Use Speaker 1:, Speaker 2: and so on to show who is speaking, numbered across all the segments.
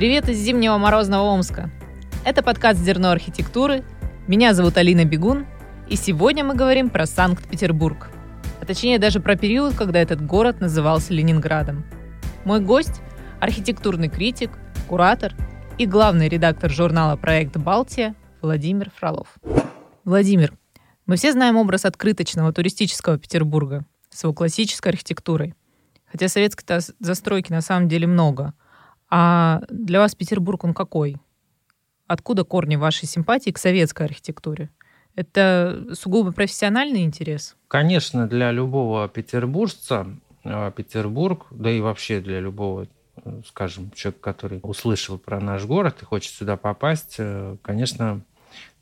Speaker 1: Привет из зимнего морозного Омска. Это подкаст «Зерно архитектуры». Меня зовут Алина Бегун, и сегодня мы говорим про Санкт-Петербург. А точнее даже про период, когда этот город назывался Ленинградом. Мой гость – архитектурный критик, куратор и главный редактор журнала «Проект Балтия» Владимир Фролов. Владимир, мы все знаем образ открыточного туристического Петербурга с его классической архитектурой. Хотя советской застройки на самом деле много. А для вас Петербург, он какой? Откуда корни вашей симпатии к советской архитектуре? Это сугубо профессиональный интерес?
Speaker 2: Конечно, для любого петербуржца а, Петербург, да и вообще для любого скажем, человек, который услышал про наш город и хочет сюда попасть, э, конечно,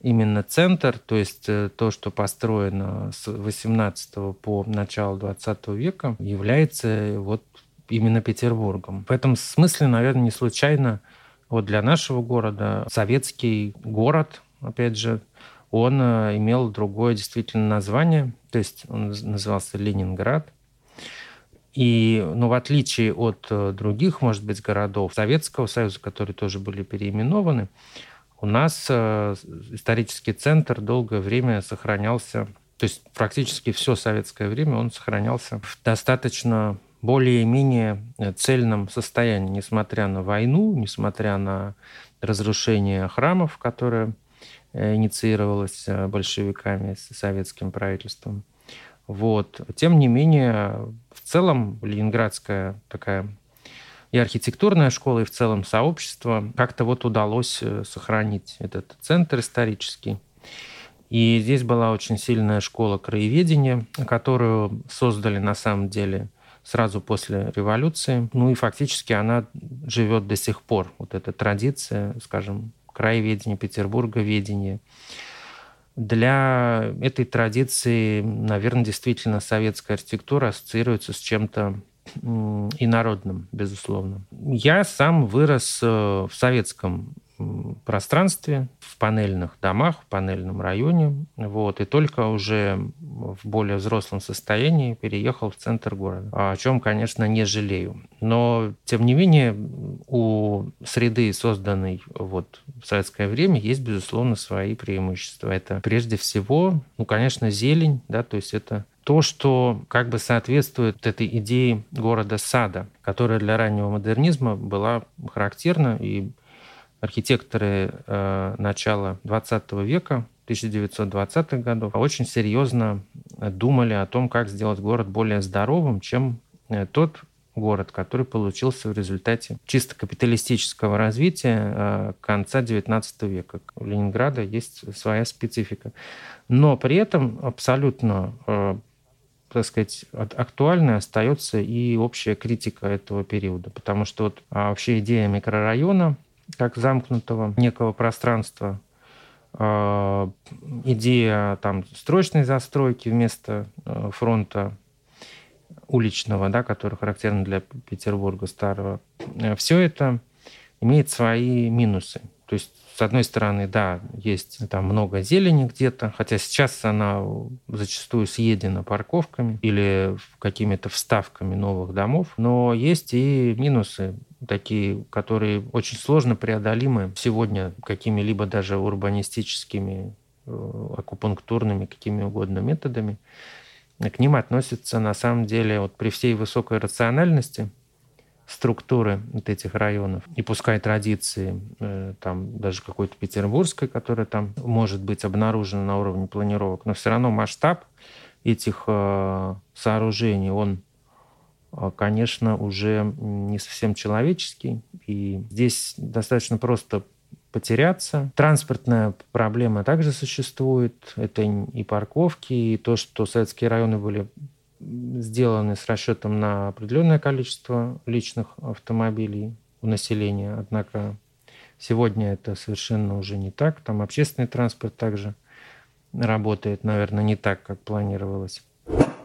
Speaker 2: именно центр, то есть э, то, что построено с 18 по начало 20 века, является вот именно Петербургом. В этом смысле, наверное, не случайно вот для нашего города советский город, опять же, он э, имел другое действительно название, то есть он назывался Ленинград. И, ну, в отличие от э, других, может быть, городов Советского Союза, которые тоже были переименованы, у нас э, исторический центр долгое время сохранялся, то есть практически все советское время он сохранялся в достаточно более-менее э, цельном состоянии, несмотря на войну, несмотря на разрушение храмов, которое э, инициировалось большевиками, с советским правительством. Вот. Тем не менее, в целом ленинградская такая и архитектурная школа, и в целом сообщество как-то вот удалось э, сохранить этот центр исторический. И здесь была очень сильная школа краеведения, которую создали на самом деле сразу после революции. Ну и фактически она живет до сих пор. Вот эта традиция, скажем, краеведения, Петербурга ведения. Для этой традиции, наверное, действительно советская архитектура ассоциируется с чем-то и народным, безусловно. Я сам вырос э, в советском пространстве, в панельных домах, в панельном районе. Вот, и только уже в более взрослом состоянии переехал в центр города, о чем, конечно, не жалею. Но, тем не менее, у среды, созданной вот в советское время, есть, безусловно, свои преимущества. Это прежде всего, ну, конечно, зелень, да, то есть это то, что как бы соответствует этой идее города-сада, которая для раннего модернизма была характерна, и архитекторы э, начала 20 века, 1920-х годов, очень серьезно думали о том, как сделать город более здоровым, чем э, тот город, который получился в результате чисто капиталистического развития э, конца XIX века. У Ленинграда есть своя специфика. Но при этом абсолютно э, так сказать, актуальной остается и общая критика этого периода. Потому что вот а вообще идея микрорайона как замкнутого некого пространства, а, идея там строчной застройки вместо э, фронта уличного, да, который характерен для Петербурга старого, э, все это имеет свои минусы. То есть с одной стороны, да, есть там много зелени где-то, хотя сейчас она зачастую съедена парковками или какими-то вставками новых домов, но есть и минусы такие, которые очень сложно преодолимы сегодня какими-либо даже урбанистическими, э, акупунктурными, какими угодно методами. К ним относятся на самом деле вот при всей высокой рациональности структуры вот этих районов. И пускай традиции, э, там даже какой-то петербургской, которая там может быть обнаружена на уровне планировок, но все равно масштаб этих э, сооружений, он, конечно, уже не совсем человеческий. И здесь достаточно просто потеряться. Транспортная проблема также существует. Это и парковки, и то, что советские районы были сделаны с расчетом на определенное количество личных автомобилей у населения. Однако сегодня это совершенно уже не так. Там общественный транспорт также работает, наверное, не так, как планировалось.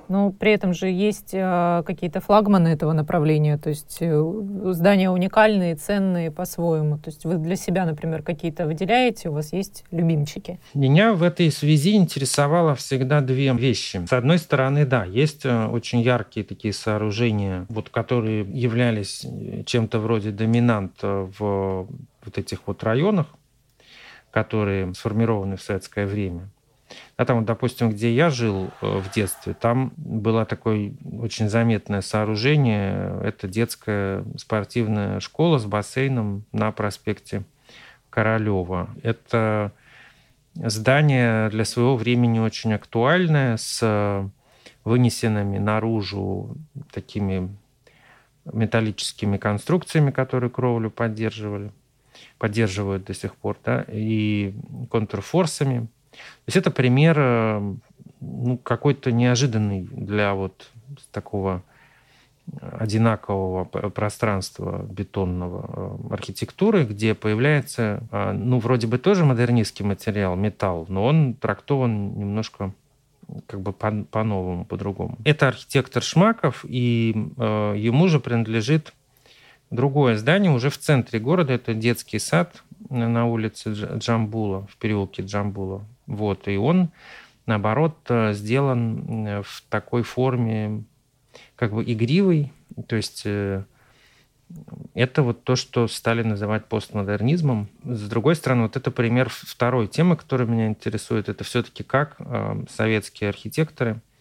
Speaker 1: Но при этом же есть э, какие-то флагманы этого направления, то есть э, здания уникальные, ценные по-своему. То есть вы для себя, например, какие-то выделяете, у вас есть любимчики?
Speaker 2: Меня в этой связи интересовало всегда две вещи. С одной стороны, да, есть э, очень яркие такие сооружения, вот, которые являлись чем-то вроде доминант в вот этих вот районах, которые сформированы в советское время. А там, допустим, где я жил э, в детстве, там было такое очень заметное сооружение. Это детская спортивная школа с бассейном на проспекте Королева. Это здание для своего времени очень актуальное, с вынесенными наружу такими металлическими конструкциями, которые кровлю поддерживали, поддерживают до сих пор, да, и контрфорсами. То есть это пример э, ну, какой-то неожиданный для вот такого одинакового пространства бетонного э, архитектуры, где появляется, э, ну, вроде бы тоже модернистский материал, металл, но он трактован немножко как бы по- по-новому, по-другому. Это архитектор Шмаков, и э, ему же принадлежит другое здание уже в центре города. Это детский сад на улице Джамбула, в переулке Джамбула. Вот, и он, наоборот, э, сделан э, в такой форме, как бы игривый, то есть э, это вот то, что стали называть постмодернизмом. С другой стороны, вот это пример второй темы, которая меня интересует. Это все-таки как советские архитекторы –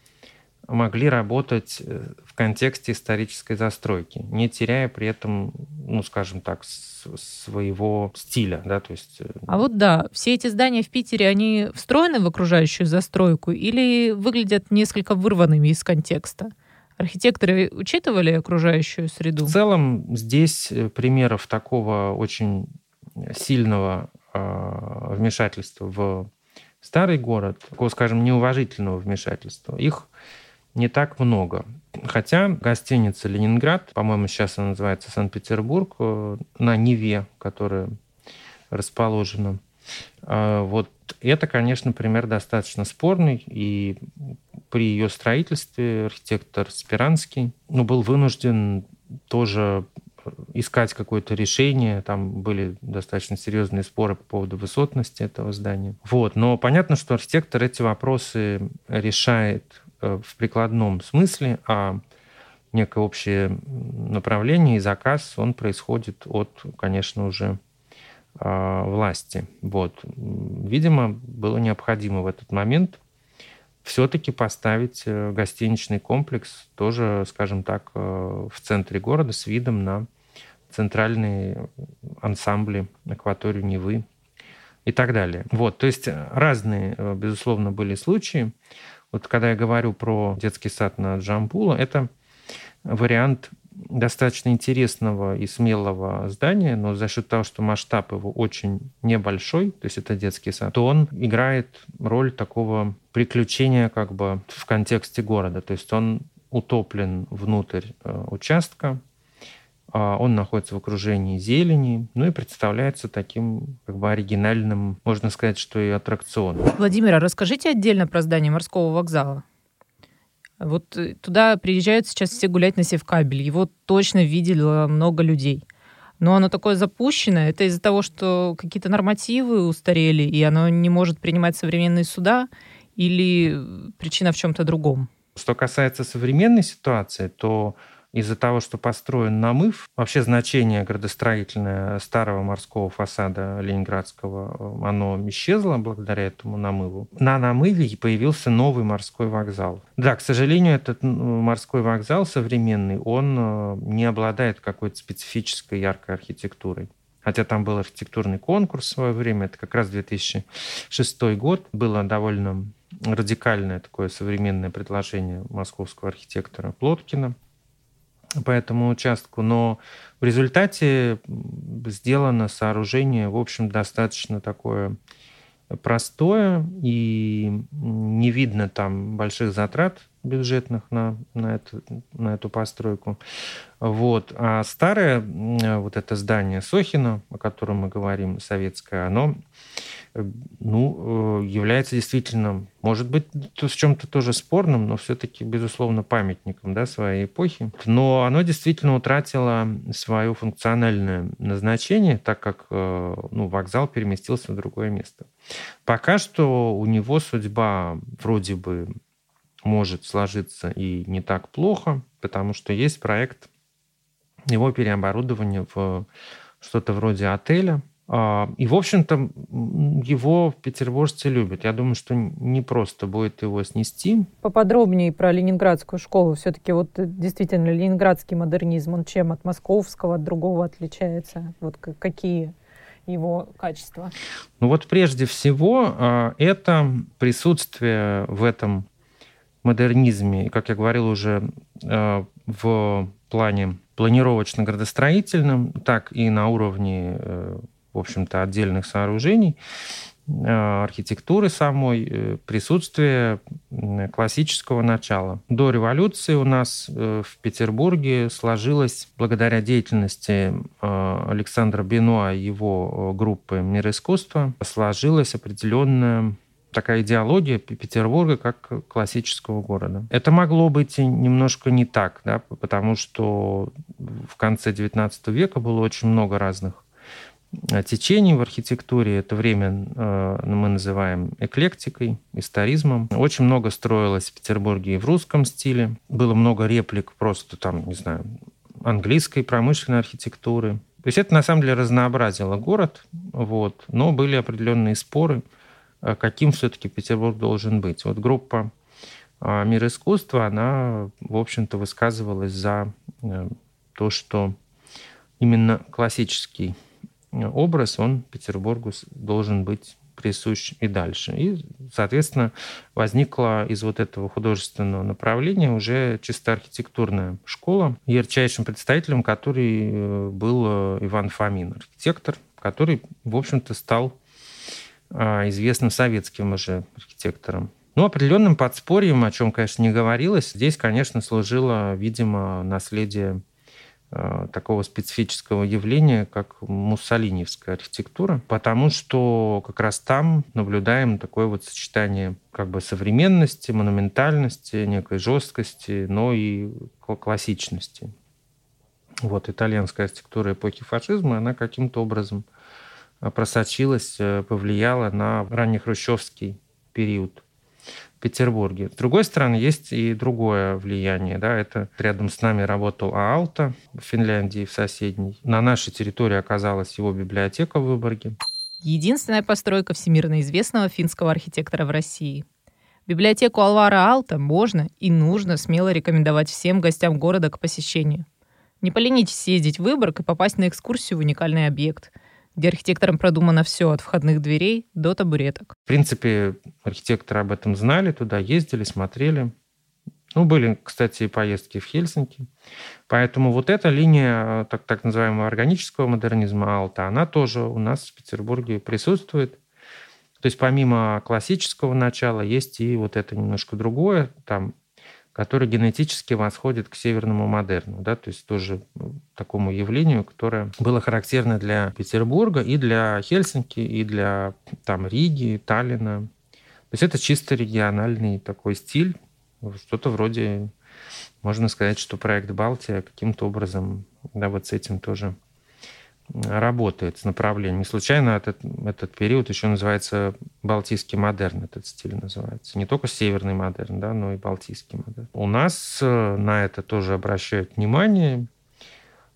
Speaker 2: могли работать э, в контексте исторической застройки, не теряя при этом, ну, скажем так, своего стиля, да, то есть... Э,
Speaker 1: а вот да, все эти здания в Питере, они встроены в окружающую застройку или выглядят несколько вырванными из контекста? Архитекторы учитывали окружающую среду?
Speaker 2: В целом здесь э, примеров такого очень сильного э, вмешательства в старый город, такого, скажем, неуважительного вмешательства, их не так много. Хотя гостиница «Ленинград», по-моему, сейчас она называется «Санкт-Петербург», э, на Неве, которая расположена, э, вот это, конечно, пример достаточно спорный, и при ее строительстве архитектор Спиранский ну, был вынужден тоже искать какое-то решение. Там были достаточно серьезные споры по поводу высотности этого здания. Вот. Но понятно, что архитектор эти вопросы решает в прикладном смысле, а некое общее направление и заказ, он происходит от, конечно, уже а, власти. Вот. Видимо, было необходимо в этот момент все-таки поставить э, гостиничный комплекс тоже, скажем так, э, в центре города с видом на центральные ансамбли акваторию Невы и так далее. Вот, то есть разные, безусловно, были случаи. Вот когда я говорю про детский сад на Джамбула, это вариант достаточно интересного и смелого здания, но за счет того, что масштаб его очень небольшой, то есть это детский сад, то он играет роль такого приключения как бы в контексте города. То есть он утоплен внутрь э, участка, он находится в окружении зелени, ну и представляется таким как бы оригинальным, можно сказать, что и аттракционом.
Speaker 1: Владимир, а расскажите отдельно про здание морского вокзала. Вот э, туда приезжают сейчас все гулять на Севкабель. Его точно видели много людей. Но оно такое запущенное. Это из-за того, что какие-то нормативы устарели, и оно не может принимать современные суда, или причина в чем-то другом?
Speaker 2: Что касается современной ситуации, то из-за того, что построен намыв, вообще значение градостроительное старого морского фасада Ленинградского, э, оно исчезло благодаря этому намыву. На намыве появился новый морской вокзал. Да, к сожалению, этот морской вокзал современный, он э, не обладает какой-то специфической яркой архитектурой. Хотя там был архитектурный конкурс в свое время, это как раз 2006 год, было довольно радикальное такое современное предложение московского архитектора Плоткина по этому участку, но в результате сделано сооружение, в общем, достаточно такое простое, и не видно там больших затрат бюджетных на, на, это, на эту постройку. Вот. А старое вот это здание Сохина, о котором мы говорим, советское, оно ну, э, является действительно, может быть, в чем-то тоже спорным, но все-таки, безусловно, памятником да, своей эпохи. Но оно действительно утратило свое функциональное назначение, так как э, ну, вокзал переместился в другое место. Пока что у него судьба вроде бы может сложиться и не так плохо, потому что есть проект его переоборудования в что-то вроде отеля, и, в общем-то, его петербуржцы любят. Я думаю, что не просто будет его снести.
Speaker 1: Поподробнее про ленинградскую школу. Все-таки вот э, действительно ленинградский модернизм, он чем от московского, от другого отличается? Вот какие его качества?
Speaker 2: Ну вот прежде всего а, это присутствие в этом модернизме, как я говорил уже а, в плане планировочно-градостроительном, так и на уровне э, в общем-то, отдельных сооружений, э, архитектуры самой, э, присутствие классического начала. До революции у нас э, в Петербурге сложилось, благодаря деятельности Александра Бенуа и его группы «Мир искусства», сложилась определенная такая идеология Петербурга как классического города. Это могло быть немножко не так, да, потому что в конце XIX века было очень много разных течений в архитектуре. Это время э, мы называем эклектикой, историзмом. Очень много строилось в Петербурге и в русском стиле. Было много реплик просто там, не знаю, английской промышленной архитектуры. То есть это на самом деле разнообразило город, вот, но были определенные споры, э, каким все-таки Петербург должен быть. Вот группа «Мир искусства», она, в общем-то, высказывалась за то, что именно классический образ, он Петербургу должен быть присущ и дальше. И, соответственно, возникла из вот этого художественного направления уже чисто архитектурная школа, ярчайшим представителем который э, был э, Иван Фомин, архитектор, который, в общем-то, стал а, известным советским уже архитектором. Ну, определенным подспорьем, о чем, конечно, не говорилось, здесь, конечно, служило, видимо, наследие такого специфического явления, как муссолиневская архитектура, потому что как раз там наблюдаем такое вот сочетание как бы современности, монументальности, некой жесткости, но и классичности. Вот итальянская архитектура эпохи фашизма, она каким-то образом э, просочилась, э, повлияла на раннехрущевский период Петербурге. С другой стороны, есть и другое влияние. Да, это рядом с нами работал Аалта в Финляндии, в соседней. На нашей территории оказалась его библиотека в Выборге.
Speaker 1: Единственная постройка всемирно известного финского архитектора в России. Библиотеку Алвара Алта можно и нужно смело рекомендовать всем гостям города к посещению. Не поленитесь съездить в Выборг и попасть на экскурсию в уникальный объект – где архитекторам продумано все от входных дверей до табуреток.
Speaker 2: В принципе, архитекторы об этом знали, туда ездили, смотрели. Ну, были, кстати, поездки в Хельсинки. Поэтому вот эта линия так, так называемого органического модернизма Алта, она тоже у нас в Петербурге присутствует. То есть помимо классического начала есть и вот это немножко другое. Там который генетически восходит к северному модерну, да, то есть тоже ну, такому явлению, которое было характерно для Петербурга и для Хельсинки, и для там, Риги, Таллина. То есть это чисто региональный такой стиль, что-то вроде, можно сказать, что проект «Балтия» каким-то образом да, вот с этим тоже работает с направлением. Случайно этот, этот период еще называется Балтийский модерн, этот стиль называется. Не только северный модерн, да, но и Балтийский модерн. У нас э, на это тоже обращают внимание.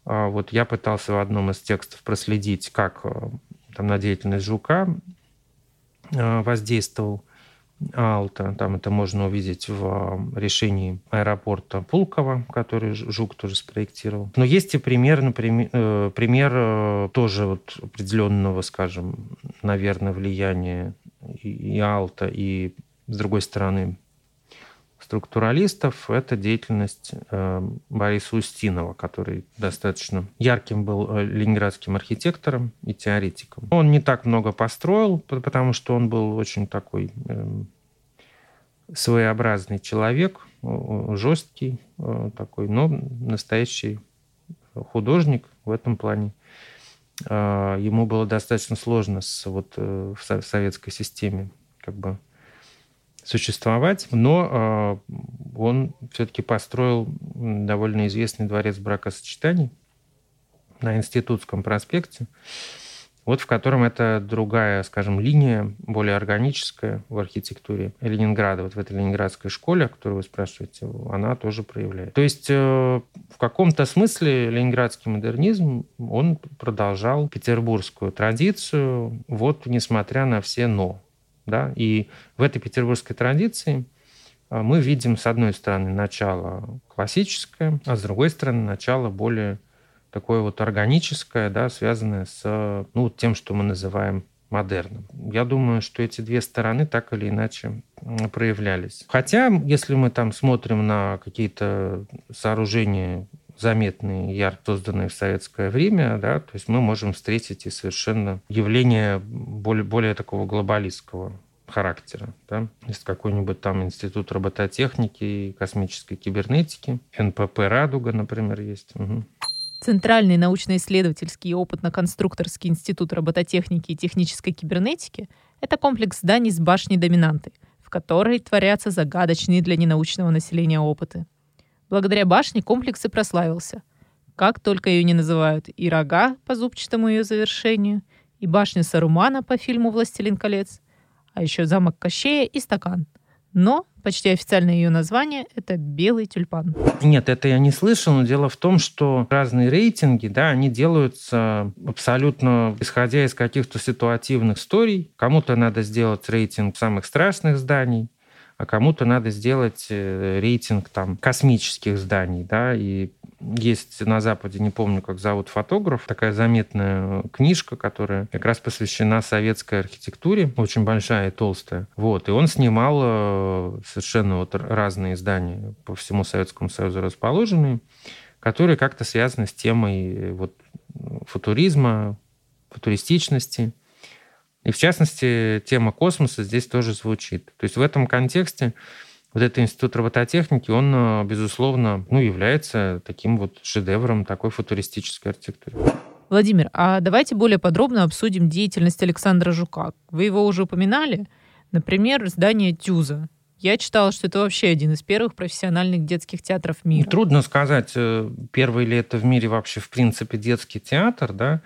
Speaker 2: А вот я пытался в одном из текстов проследить, как э, там на деятельность Жука э, воздействовал Алта. Там это можно увидеть в решении аэропорта Пулково, который Жук тоже спроектировал. Но есть и пример, например, э, пример э, тоже вот определенного, скажем, наверное, влияния и Алта, и, с другой стороны, структуралистов, это деятельность э, Бориса Устинова, который достаточно ярким был ленинградским архитектором и теоретиком. Он не так много построил, потому что он был очень такой своеобразный человек, жесткий такой, но настоящий художник в этом плане. Ему было достаточно сложно с, вот, в советской системе как бы существовать, но он все-таки построил довольно известный дворец бракосочетаний на Институтском проспекте, вот в котором это другая, скажем, линия, более органическая в архитектуре Ленинграда. Вот в этой ленинградской школе, о которой вы спрашиваете, она тоже проявляет. То есть э, в каком-то смысле ленинградский модернизм, он продолжал петербургскую традицию, вот несмотря на все «но». Да? И в этой петербургской традиции э, мы видим, с одной стороны, начало классическое, а с другой стороны, начало более такое вот органическое, да, связанное с ну, тем, что мы называем модерном. Я думаю, что эти две стороны так или иначе проявлялись. Хотя, если мы там смотрим на какие-то сооружения заметные, ярко созданные в советское время, да, то есть мы можем встретить и совершенно явление более, более такого глобалистского характера. Да? Есть какой-нибудь там институт робототехники и космической кибернетики. НПП «Радуга», например, есть. Угу.
Speaker 1: Центральный научно-исследовательский и опытно-конструкторский институт робототехники и технической кибернетики — это комплекс зданий с башней-доминантой, в которой творятся загадочные для ненаучного населения опыты. Благодаря башне комплекс и прославился. Как только ее не называют и рога по зубчатому ее завершению, и башня Сарумана по фильму «Властелин колец», а еще замок Кощея и стакан — но почти официальное ее название — это «Белый тюльпан».
Speaker 2: Нет, это я не слышал, но дело в том, что разные рейтинги, да, они делаются абсолютно исходя из каких-то ситуативных историй. Кому-то надо сделать рейтинг самых страшных зданий, а кому-то надо сделать э, рейтинг там космических зданий, да, и есть на Западе, не помню, как зовут фотограф, такая заметная книжка, которая как раз посвящена советской архитектуре, очень большая и толстая. Вот, и он снимал э, совершенно вот разные здания по всему Советскому Союзу расположенные, которые как-то связаны с темой э, вот футуризма, футуристичности. И в частности, тема космоса здесь тоже звучит. То есть в этом контексте вот этот институт робототехники, он, э, безусловно, ну, является таким вот шедевром такой футуристической архитектуры.
Speaker 1: Владимир, а давайте более подробно обсудим деятельность Александра Жука. Вы его уже упоминали. Например, здание Тюза. Я читала, что это вообще один из первых профессиональных детских театров мира.
Speaker 2: Трудно сказать, э, первый ли это в мире вообще, в принципе, детский театр, да.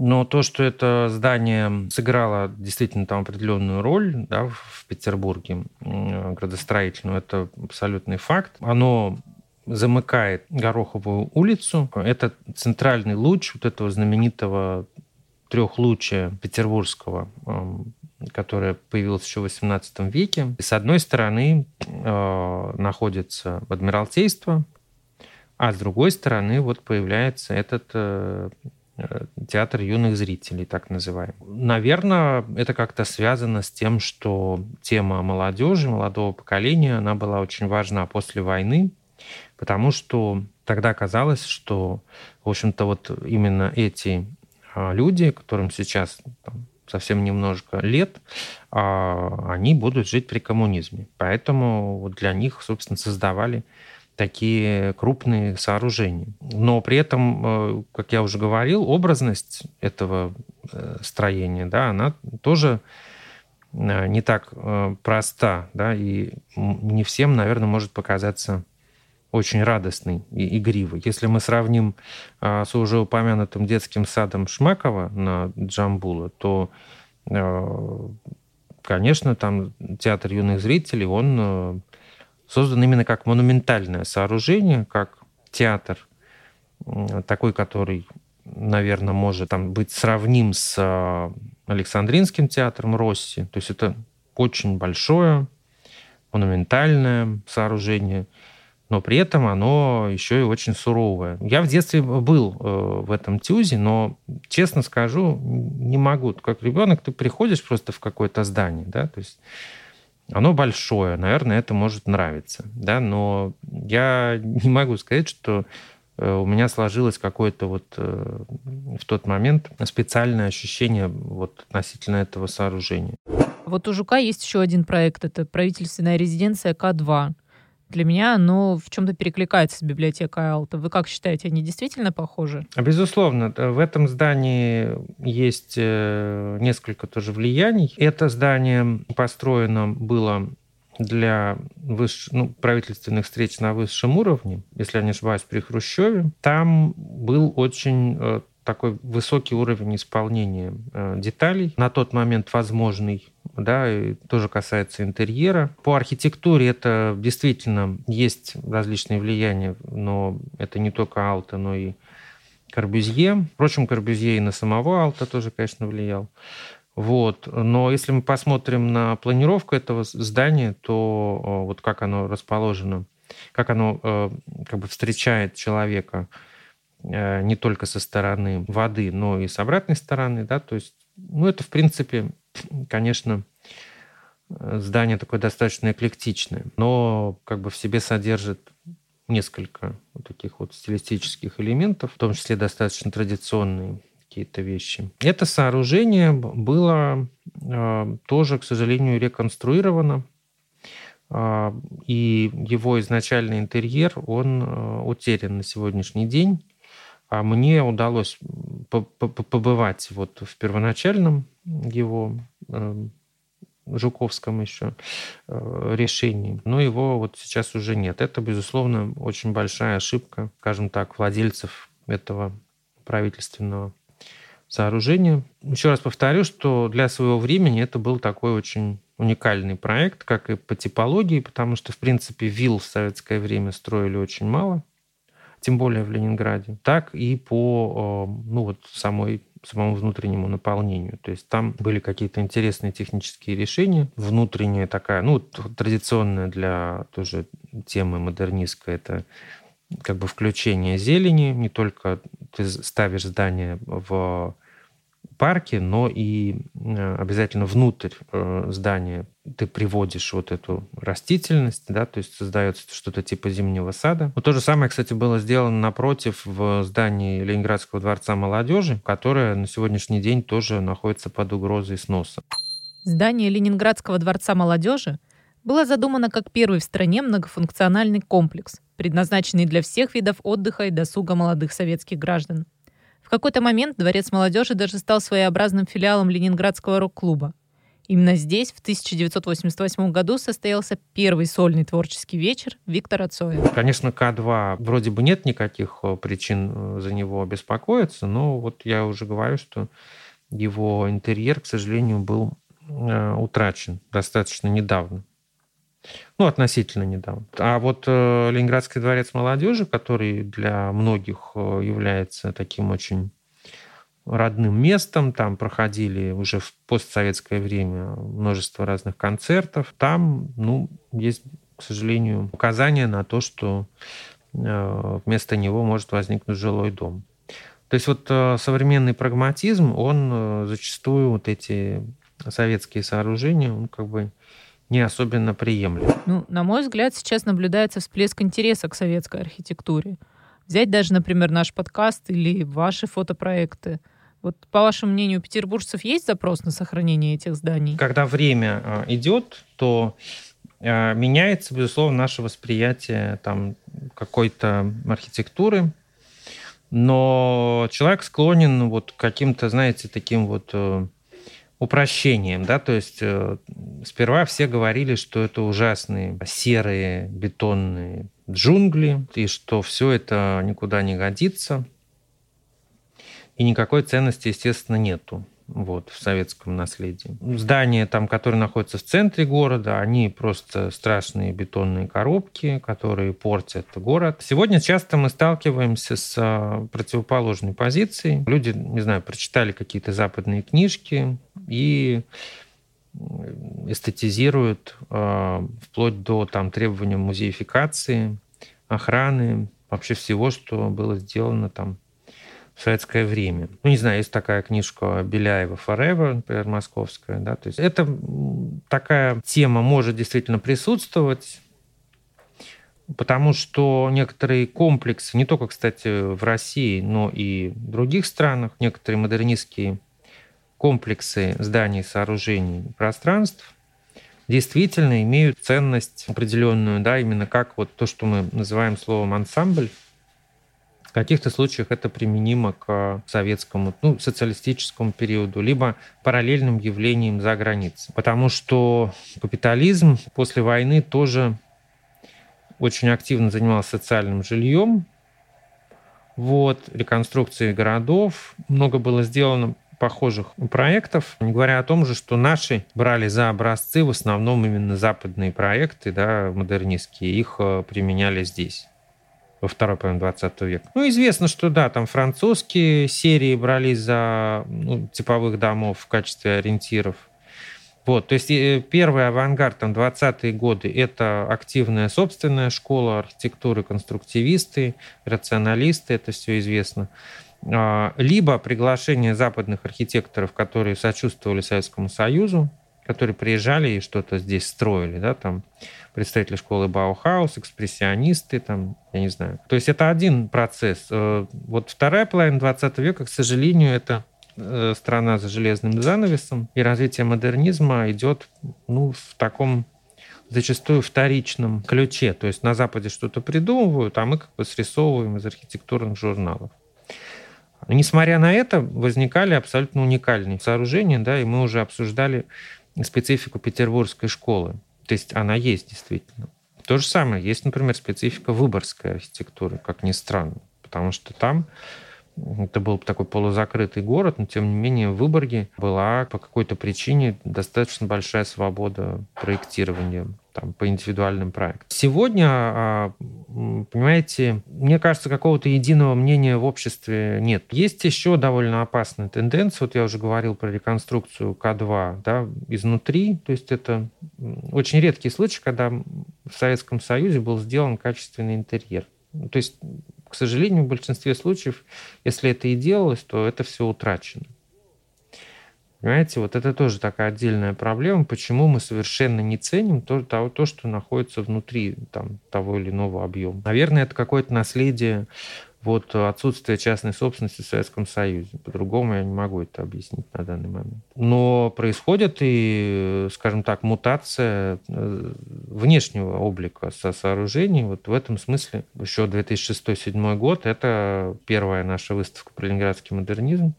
Speaker 2: Но то, что это здание сыграло действительно там определенную роль да, в Петербурге градостроительную, это абсолютный факт. Оно замыкает Гороховую улицу. Это центральный луч вот этого знаменитого трехлучия петербургского, которое появилось еще в XVIII веке. И с одной стороны э, находится Адмиралтейство, а с другой стороны вот появляется этот э, Э, театр юных зрителей, так называемый. Наверное, это как-то связано с тем, что тема молодежи, молодого поколения, она была очень важна после войны, потому что тогда казалось, что, в общем-то, вот именно эти а, люди, которым сейчас там, совсем немножко лет, а, они будут жить при коммунизме. Поэтому для них, собственно, создавали такие крупные сооружения. Но при этом, э, как я уже говорил, образность этого э, строения, да, она тоже э, не так проста, да, и не всем, наверное, может показаться очень радостный и игривый. Если мы сравним с уже упомянутым детским садом Шмакова на Джамбула, то, конечно, там театр юных зрителей, он создан именно как монументальное сооружение, как театр, такой, который, наверное, может там, быть сравним с а, Александринским театром Росси. То есть это очень большое, монументальное сооружение, но при этом оно еще и очень суровое. Я в детстве был э, в этом тюзе, но, честно скажу, не могу. Как ребенок ты приходишь просто в какое-то здание, да, то есть оно большое, наверное, это может нравиться, да, но я не могу сказать, что э, у меня сложилось какое-то вот э, в тот момент специальное ощущение вот относительно этого сооружения.
Speaker 1: Вот у Жука есть еще один проект, это правительственная резиденция К2. Для меня оно в чем-то перекликается с библиотекой Алта. Вы как считаете, они действительно похожи?
Speaker 2: Безусловно. В этом здании есть э, несколько тоже влияний. Это здание построено было для выш... ну, правительственных встреч на высшем уровне, если я не ошибаюсь, при Хрущеве. Там был очень э, такой высокий уровень исполнения э, деталей, на тот момент возможный, да, и тоже касается интерьера. По архитектуре это действительно есть различные влияния, но это не только Алта, но и Корбюзье. Впрочем, Корбюзье и на самого Алта тоже, конечно, влиял. Вот. Но если мы посмотрим на планировку этого здания, то э, вот как оно расположено, как оно э, как бы встречает человека – не только со стороны воды, но и с обратной стороны, да, то есть, ну, это, в принципе, конечно, э, здание такое достаточно эклектичное, но как бы в себе содержит несколько вот таких вот стилистических элементов, в том числе достаточно традиционные какие-то вещи. Это сооружение было э, тоже, к сожалению, реконструировано, э, и его изначальный интерьер, он э, утерян на сегодняшний день. А мне удалось побывать вот в первоначальном его эм, Жуковском еще э, решении, но его вот сейчас уже нет. Это, безусловно, очень большая ошибка, скажем так, владельцев этого правительственного сооружения. Еще раз повторю, что для своего времени это был такой очень уникальный проект, как и по типологии, потому что, в принципе, вилл в советское время строили очень мало тем более в Ленинграде, так и по э, ну, вот самой самому внутреннему наполнению. То есть там были какие-то интересные технические решения. Внутренняя такая, ну, традиционная для тоже темы модернистской, это как бы включение зелени. Не только ты ставишь здание в парке, но и э, обязательно внутрь э, здания ты приводишь вот эту растительность, да, то есть создается что-то типа зимнего сада. Но то же самое, кстати, было сделано напротив в здании Ленинградского дворца молодежи, которое на сегодняшний день тоже находится под угрозой сноса.
Speaker 1: Здание Ленинградского дворца молодежи было задумано как первый в стране многофункциональный комплекс, предназначенный для всех видов отдыха и досуга молодых советских граждан. В какой-то момент Дворец молодежи даже стал своеобразным филиалом Ленинградского рок-клуба. Именно здесь в 1988 году состоялся первый сольный творческий вечер Виктора Цоя.
Speaker 2: Конечно, К2 вроде бы нет никаких э, причин э, за него беспокоиться, но вот я уже говорю, что его интерьер, к сожалению, был э, утрачен достаточно недавно. Ну, относительно недавно. А вот э, Ленинградский дворец молодежи, который для многих э, является таким очень родным местом, там проходили уже в постсоветское время множество разных концертов. Там, ну, есть, к сожалению, указание на то, что э, вместо него может возникнуть жилой дом. То есть вот современный прагматизм, он зачастую вот эти советские сооружения, он как бы не особенно приемлем.
Speaker 1: Ну, на мой взгляд, сейчас наблюдается всплеск интереса к советской архитектуре. Взять даже, например, наш подкаст или ваши фотопроекты. Вот по вашему мнению, у петербуржцев есть запрос на сохранение этих зданий?
Speaker 2: Когда время а, идет, то а, меняется, безусловно, наше восприятие там какой-то архитектуры, но человек склонен вот к каким-то, знаете, таким вот э, упрощением, да, то есть э, сперва все говорили, что это ужасные серые бетонные джунгли, и что все это никуда не годится, и никакой ценности, естественно, нету вот, в советском наследии. Здания, там, которые находятся в центре города, они просто страшные бетонные коробки, которые портят город. Сегодня часто мы сталкиваемся с а, противоположной позицией. Люди, не знаю, прочитали какие-то западные книжки и эстетизируют э, вплоть до там, требования музеификации, охраны, вообще всего, что было сделано там в советское время. Ну, не знаю, есть такая книжка Беляева «Forever», например, московская. Да? То есть это такая тема может действительно присутствовать, потому что некоторые комплексы, не только, кстати, в России, но и в других странах, некоторые модернистские комплексы зданий, сооружений, пространств, действительно имеют ценность определенную, да, именно как вот то, что мы называем словом ансамбль, каких-то случаях это применимо к советскому, ну, социалистическому периоду, либо параллельным явлениям за границей. Потому что капитализм после войны тоже очень активно занимался социальным жильем, вот, реконструкции городов. Много было сделано похожих проектов, не говоря о том же, что наши брали за образцы в основном именно западные проекты, да, модернистские, их э, применяли здесь во второй половине 20 века. Ну, известно, что да, там французские серии брались за ну, типовых домов в качестве ориентиров. Вот, то есть э, первый авангард, там, 20-е годы, это активная собственная школа архитектуры, конструктивисты, рационалисты, это все известно. А, либо приглашение западных архитекторов, которые сочувствовали Советскому Союзу, которые приезжали и что-то здесь строили, да, там представители школы Баухаус, экспрессионисты, там, я не знаю. То есть это один процесс. Э, вот вторая половина 20 века, к сожалению, это Э, страна за железным занавесом, и развитие модернизма идет ну, в таком зачастую вторичном ключе. То есть на Западе что-то придумывают, а мы как бы срисовываем из архитектурных журналов. Несмотря на это, возникали абсолютно уникальные сооружения, да, и мы уже обсуждали специфику петербургской школы. То есть она есть действительно. То же самое, есть, например, специфика выборской архитектуры, как ни странно, потому что там это был такой полузакрытый город, но тем не менее в Выборге была по какой-то причине достаточно большая свобода проектирования там, по индивидуальным проектам. Сегодня, а, понимаете, мне кажется, какого-то единого мнения в обществе нет. Есть еще довольно опасная тенденция. Вот я уже говорил про реконструкцию К2 да, изнутри. То есть это очень редкий случай, когда в Советском Союзе был сделан качественный интерьер. То есть к сожалению, в большинстве случаев, если это и делалось, то это все утрачено. Понимаете, вот это тоже такая отдельная проблема, почему мы совершенно не ценим то, то, то что находится внутри там, того или иного объема. Наверное, это какое-то наследие вот отсутствие частной собственности в Советском Союзе. По-другому я не могу это объяснить на данный момент. Но происходит и, скажем так, мутация э, внешнего облика со сооружений. Вот в этом смысле еще 2006-2007 год – это первая наша выставка про ленинградский модернизм.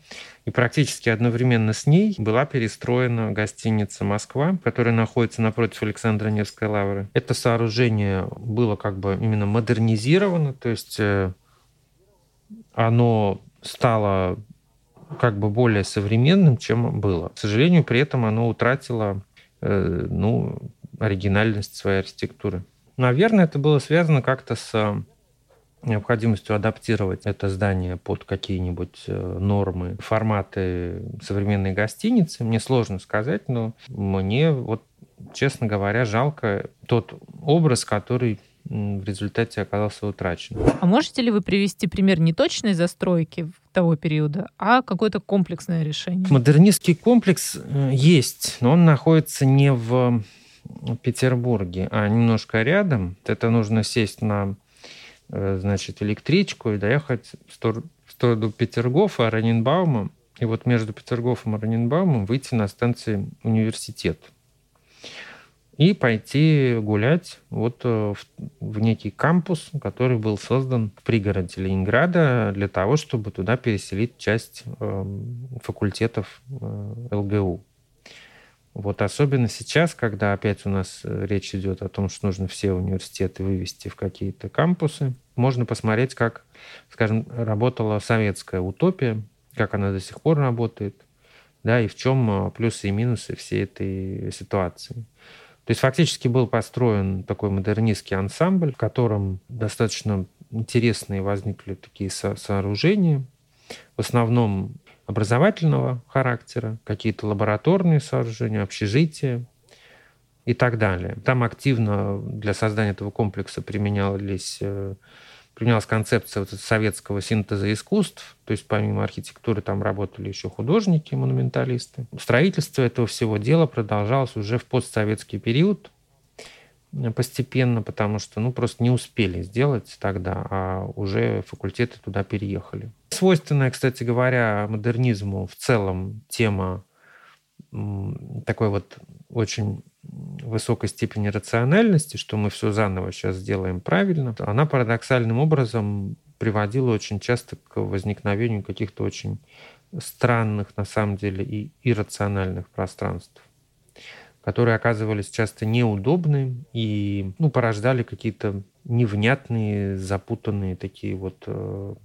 Speaker 2: И практически одновременно с ней была перестроена гостиница «Москва», которая находится напротив Александра Невской лавры. Это сооружение было как бы именно модернизировано, то есть э, оно стало как бы более современным, чем было. К сожалению, при этом оно утратило э, ну, оригинальность своей архитектуры. Наверное, это было связано как-то с необходимостью адаптировать это здание под какие-нибудь э, нормы, форматы современной гостиницы. Мне сложно сказать, но мне вот, честно говоря, жалко тот образ, который в результате оказался утрачен.
Speaker 1: А можете ли вы привести пример не точной застройки того периода, а какое-то комплексное решение?
Speaker 2: Модернистский комплекс э, есть, но он находится не в Петербурге, а немножко рядом. Это нужно сесть на э, значит, электричку и доехать в сторону Петергофа, Раненбаума. И вот между Петергофом и Раненбаумом выйти на станции университет и пойти гулять вот э, в, в некий кампус, который был создан в пригороде Ленинграда для того, чтобы туда переселить часть э, факультетов э, ЛГУ. Вот особенно сейчас, когда опять у нас э, речь идет о том, что нужно все университеты вывести в какие-то кампусы, можно посмотреть, как, скажем, работала советская утопия, как она до сих пор работает, да, и в чем э, плюсы и минусы всей этой ситуации. То есть фактически был построен такой модернистский ансамбль, в котором достаточно интересные возникли такие со сооружения, в основном образовательного характера, какие-то лабораторные сооружения, общежития и так далее. Там активно для создания этого комплекса применялись э, применялась концепция вот советского синтеза искусств, то есть помимо архитектуры там работали еще художники, монументалисты. Строительство этого всего дела продолжалось уже в постсоветский период постепенно, потому что ну, просто не успели сделать тогда, а уже факультеты туда переехали. Свойственная, кстати говоря, модернизму в целом тема такой вот очень высокой степени рациональности, что мы все заново сейчас сделаем правильно, она парадоксальным образом приводила очень часто к возникновению каких-то очень странных, на самом деле, и иррациональных пространств, которые оказывались часто неудобны и ну, порождали какие-то невнятные, запутанные такие вот э,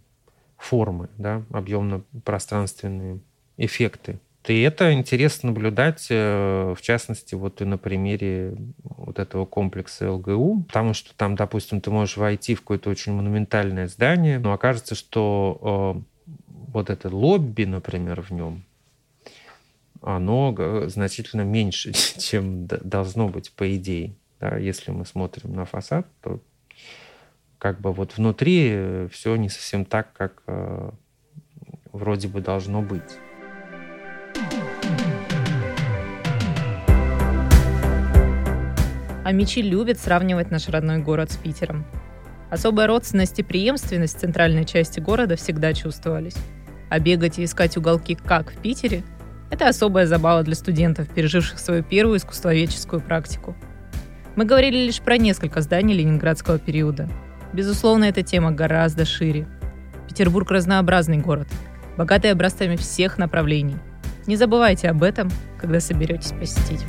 Speaker 2: формы, да, объемно-пространственные эффекты. И это интересно наблюдать, э, в частности, вот и на примере вот этого комплекса ЛГУ, потому что там, допустим, ты можешь войти в какое-то очень монументальное здание, но окажется, что э, вот это лобби, например, в нем, оно значительно меньше, чем должно быть по идее. Да, если мы смотрим на фасад, то как бы вот внутри э, все не совсем так, как э, вроде бы должно быть.
Speaker 1: А мечи любят сравнивать наш родной город с Питером. Особая родственность и преемственность центральной части города всегда чувствовались. А бегать и искать уголки, как в Питере, это особая забава для студентов, переживших свою первую искусствоведческую практику. Мы говорили лишь про несколько зданий ленинградского периода. Безусловно, эта тема гораздо шире. Петербург – разнообразный город, богатый образцами всех направлений. Не забывайте об этом, когда соберетесь посетить.